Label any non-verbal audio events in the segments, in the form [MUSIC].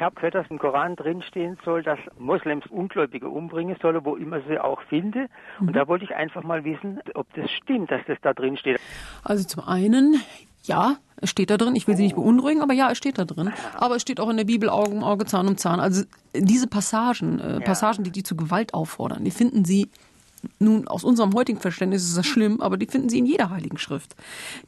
Ich habe gehört, dass im Koran drinstehen soll, dass Moslems Ungläubige umbringen sollen, wo immer sie auch finde. Und mhm. da wollte ich einfach mal wissen, ob das stimmt, dass das da drin steht. Also zum einen, ja, es steht da drin. Ich will Sie nicht beunruhigen, aber ja, es steht da drin. Aber es steht auch in der Bibel Auge um Auge, Zahn um Zahn. Also diese Passagen, äh, Passagen, die die zu Gewalt auffordern, die finden Sie nun, aus unserem heutigen Verständnis ist das schlimm, aber die finden Sie in jeder Heiligen Schrift.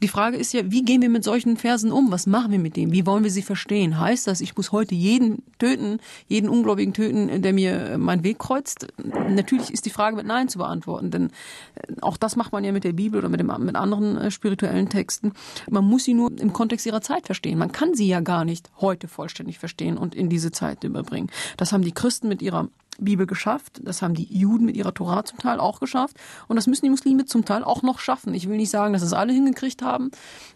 Die Frage ist ja, wie gehen wir mit solchen Versen um? Was machen wir mit dem? Wie wollen wir sie verstehen? Heißt das, ich muss heute jeden töten, jeden Ungläubigen töten, der mir meinen Weg kreuzt? Natürlich ist die Frage mit Nein zu beantworten, denn äh, auch das macht man ja mit der Bibel oder mit, dem, mit anderen äh, spirituellen Texten. Man muss sie nur im Kontext ihrer Zeit verstehen. Man kann sie ja gar nicht heute vollständig verstehen und in diese Zeit überbringen. Das haben die Christen mit ihrer Bibel geschafft. Das haben die Juden mit ihrer Tora zum Teil auch geschafft. Und das müssen die Muslime zum Teil auch noch schaffen. Ich will nicht sagen, dass es alle hingekriegt haben,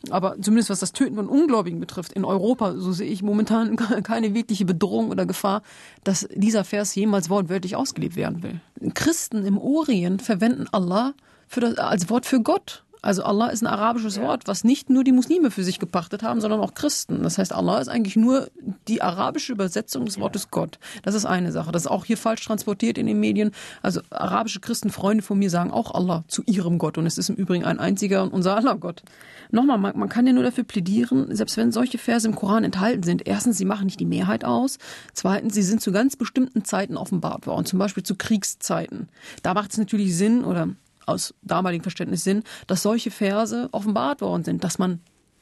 aber zumindest was das Töten von Ungläubigen betrifft, in Europa, so sehe ich momentan [LAUGHS] keine wirkliche Bedrohung oder Gefahr, dass dieser Vers jemals wortwörtlich ausgelebt werden will. Christen im Orient verwenden Allah das, als Wort für Gott. Also Allah ist ein arabisches. Wort, was nicht nur die Muslime für sich gepachtet haben, sondern auch Christen. Das heißt, Allah ist eigentlich nur die arabische Übersetzung des Wortes. Gott. Das ist eine Sache. Das ist auch hier falsch transportiert in den Medien. Also arabische Christenfreunde von mir sagen auch Allah zu ihrem Gott. Und es ist im Übrigen ein einziger und unser [LAUGHS] Allah-Gott. Nochmal, man, man kann ja nur dafür plädieren, selbst wenn solche Verse im Koran enthalten sind. Erstens, sie machen nicht die Mehrheit aus. Zweitens, sie sind zu ganz bestimmten Zeiten offenbart worden. Zum Beispiel zu Kriegszeiten. Da macht es natürlich Sinn oder aus damaligen Verständnis Sinn, dass solche Verse offenbart worden sind, dass man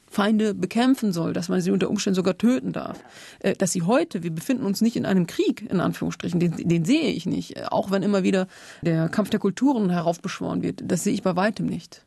Feinde bekämpfen soll, dass man sie unter Umständen sogar töten darf. Äh, dass sie heute, wir befinden uns nicht in einem Krieg, in Anführungsstrichen, den, den sehe ich nicht. Auch wenn immer wieder der Kampf der Kulturen heraufbeschworen wird, das sehe ich bei weitem nicht.